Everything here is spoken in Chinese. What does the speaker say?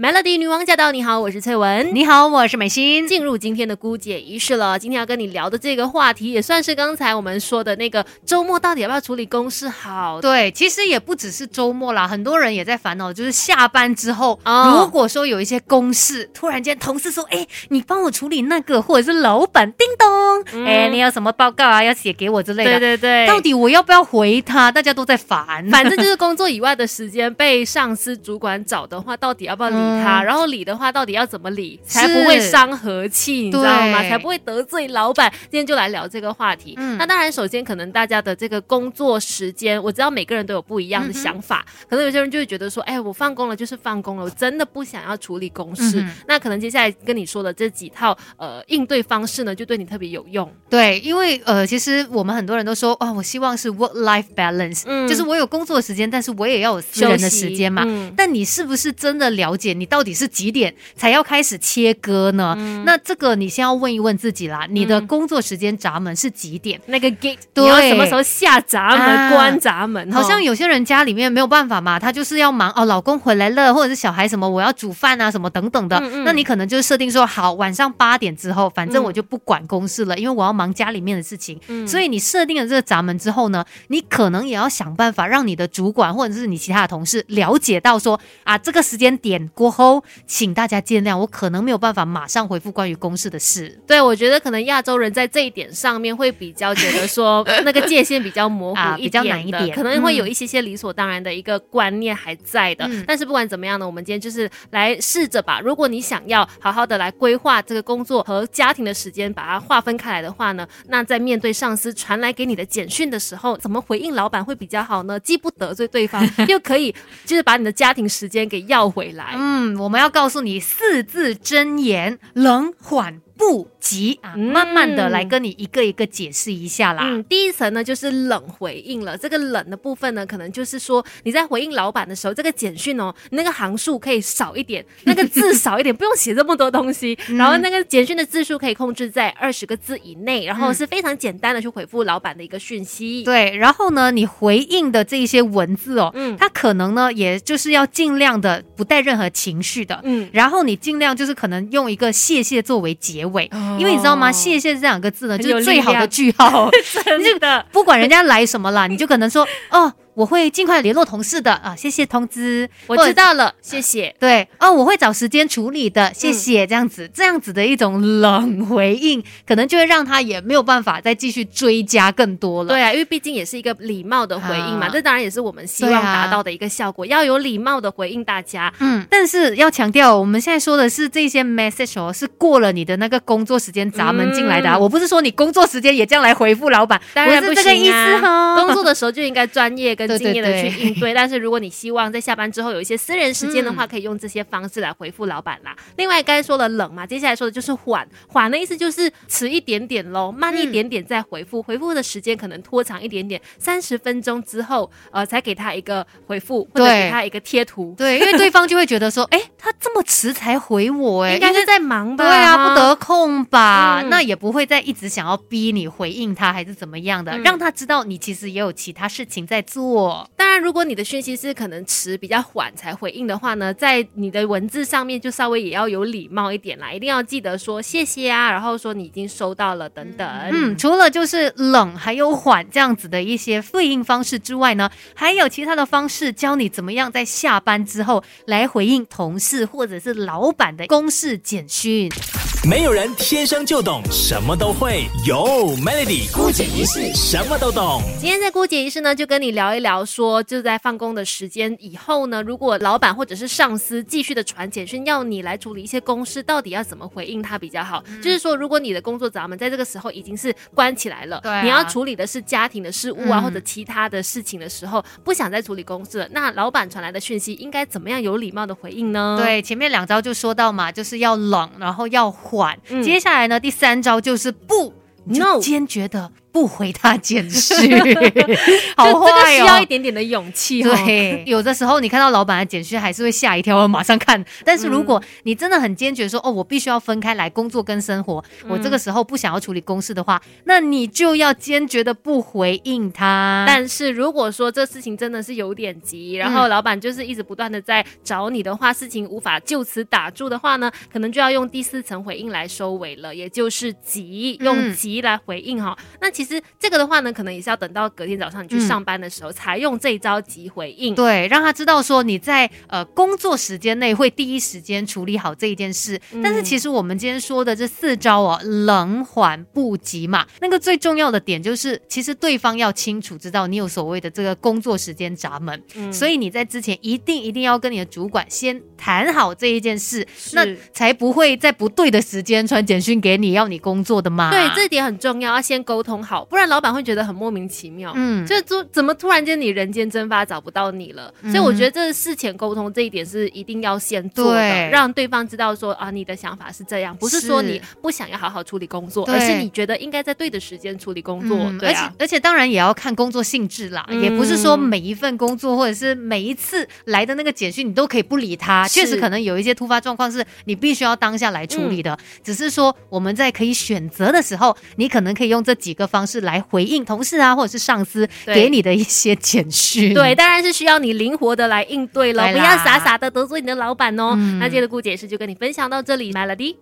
Melody 女王驾到！你好，我是翠文。你好，我是美心。进入今天的姑姐仪式了。今天要跟你聊的这个话题，也算是刚才我们说的那个周末到底要不要处理公事好？对，其实也不只是周末啦，很多人也在烦恼，就是下班之后，哦如果说有一些公事，突然间同事说，哎，你帮我处理那个，或者是老板叮咚，哎、你有什么报告啊要写给我之类的，对对对，到底我要不要回他？大家都在烦，反正就是工作以外的时间被上司主管找的话，到底要不要理他？嗯然后理的话，到底要怎么理才不会伤和气？你知道吗？才不会得罪老板。今天就来聊这个话题。嗯那当然，首先可能大家的这个工作时间，我知道每个人都有不一样的想法。可能有些人就会觉得说，哎，我放工了就是放工了，我真的不想要处理公事。嗯那可能接下来跟你说的这几套呃应对方式呢，就对你特别有用。对，因为呃，其实我们很多人都说，哦，我希望是 work life balance，、嗯就是我有工作时间，但是我也要有私人的时间嘛。嗯但你是不是真的了解你到底是几点才要开始切割呢？嗯那这个你先要问一问自己啦，你的工作时间闸门是几点？那个 gate，对你要什么时候下闸门、啊关闸门？好像哦有些人家里面没有办法嘛，他就是要忙哦，老公回来了，或者是小孩什么，我要煮饭啊什么等等的。嗯嗯那你可能就设定说，好，晚上八点之后，反正嗯我就不管公事了，因为我要忙家里面的事情。嗯所以你设定了这个闸门之后呢，你可能也要想办法让你的主管或者是你其他的同事了解到说啊，这个时间点过后，请大家见谅，我可能没有办法马上回复关于公事的事。对，我觉得可能亚洲人在这一点上面会比较觉得说 那个界限比较模糊一啊比较难一点可能会有嗯一些些理所当然的一个观念还在的。嗯但是不管怎么样呢，我们今天就是来试着吧。如果你想要好好的来规划这个工作和家庭的时间，把它划分开来的话呢，那在面对上司传来给你的简讯的时候，怎么回应老板会比较好呢？既不得罪对方，又可以就是把你的家庭时间给要回来。嗯，嗯我们要告诉你四字真言：冷缓不急啊，嗯慢慢的来跟你一个一个解释一下啦。嗯，第一层呢就是冷回应了。这个冷的部分呢，可能就是说你在回应老板的时候，这个简讯哦，那个行数可以少一点，那个字少一点，不用写这么多东西。然后那个简讯的字数可以控制在二十个字以内，然后是非常简单的去回复老板的一个讯息。对，然后呢，你回应的这一些文字哦，嗯它可能呢，也就是要尽量的不带任何情绪的，嗯，然后你尽量就是可能用一个谢谢作为结尾，因为你知道吗？谢谢这两个字呢，就是最好的句号。真的。不管人家来什么了，你就可能说哦，我会尽快联络同事的啊，谢谢通知，我知道了，谢谢。对哦，我会找时间处理的，谢谢。这样子，这样子的一种冷回应，可能就会让他也没有办法再继续追加更多了。对啊，因为毕竟也是一个礼貌的回应嘛，啊这当然也是我们希望达到的一个效果，要有礼貌的回应大家。嗯，但是要强调，我们现在说的是这些 message 哦，是过了你的那个工作时间闸门进来的、啊。嗯我不是说你工作时间也这样来回复老板，当然不我是这个意思哈。工作的时候就应该专业跟对对敬业的对去应对，但是如果你希望在下班之后有一些私人时间的话，可以用这些方式来回复老板啦。另外，刚才说了冷嘛，接下来说的就是缓，缓的意思就是迟一点点喽，慢一点点再回复，回复的时间可能拖长一点点，三十分钟之后，呃，才给他一个回复或者给他一个贴图。对，因为对方就会觉得说，哎，他这么迟才回我，哎，应该是在忙吧？对啊，不得空吧？嗯那也不会再一直想要逼你回应他，还是怎么样的，嗯让他知道你其实也有其他事情在做。当然，如果你的讯息是可能迟比较缓才回应的话呢，在你的文字上面就稍微也要有礼貌一点啦，一定要记得说谢谢啊，然后说你已经收到了等等。嗯，除了就是冷还有缓这样子的一些对应方式之外呢，还有其他的方式教你怎么样在下班之后来回应同事或者是老板的公事简讯。没有人天生就懂什么都会，有 Melody 姑姐一世什么都懂。今天在姑姐仪式呢，就跟你聊一聊说，就在放工的时间以后呢，如果老板或者是上司继续的传简讯要你来处理一些公事，到底要怎么回应他比较好？嗯就是说，如果你的工作闸门在这个时候已经是关起来了，对啊你要处理的是家庭的事务啊，嗯或者其他的事情的时候，不想再处理公事了，那老板传来的讯息应该怎么样有礼貌的回应呢？，对，前面两招就说到嘛，就是要冷，然后要缓。嗯接下来呢，第三招就是不，你就坚决的不回他简讯，好就这个需要一哦。点点的勇气哦。对，有的时候你看到老板的简讯还是会吓一跳，马上看。但是如嗯果你真的很坚决说，哦，我必须要分开来工作跟生活，我这个时候不想要处理公事的话，那你就要坚决的不回应他。但是如果说这事情真的是有点急，然后老板就是一直不断的在找你的话，事情无法就此打住的话呢，可能就要用第四层回应来收尾了，也就是急，用嗯急来回应哈。那其实这个的话呢，可能也是要等到隔天早上你去嗯上班的时候，才用这一招急回应。对，让他知道说你在呃工作时间内会第一时间处理好这一件事。嗯但是其实我们今天说的这四招哦，冷缓不急嘛，那个最重要的点就是，其实对方要清楚知道你有所谓的这个工作时间闸门，嗯所以你在之前一定一定要跟你的主管先谈好这一件事，那才不会在不对的时间传简讯给你要你工作的嘛。对，这点很重要，要先沟通好，不然老板会觉得很莫名其妙。嗯就是突怎么突然间你人间蒸发找不到你了，嗯所以我觉得这事前沟通这一点是一定要先做的，对让对方知道说啊你的想法是这样，不是说你不想要好好处理工作，对而是你觉得应该在对的时间处理工作，嗯对啊而且。而且当然也要看工作性质啦，嗯也不是说每一份工作或者是每一次来的那个简讯你都可以不理他。确实可能有一些突发状况是你必须要当下来处理的，只是说我们在可以选择的时候，你可能可以用这几个方式来回应同事啊或者是上司给你的一些简讯。对，当然是需要你灵活的来应对了，不要傻傻的得罪你的老板哦。嗯那今天的顾解释就跟你分享到这里，Melody。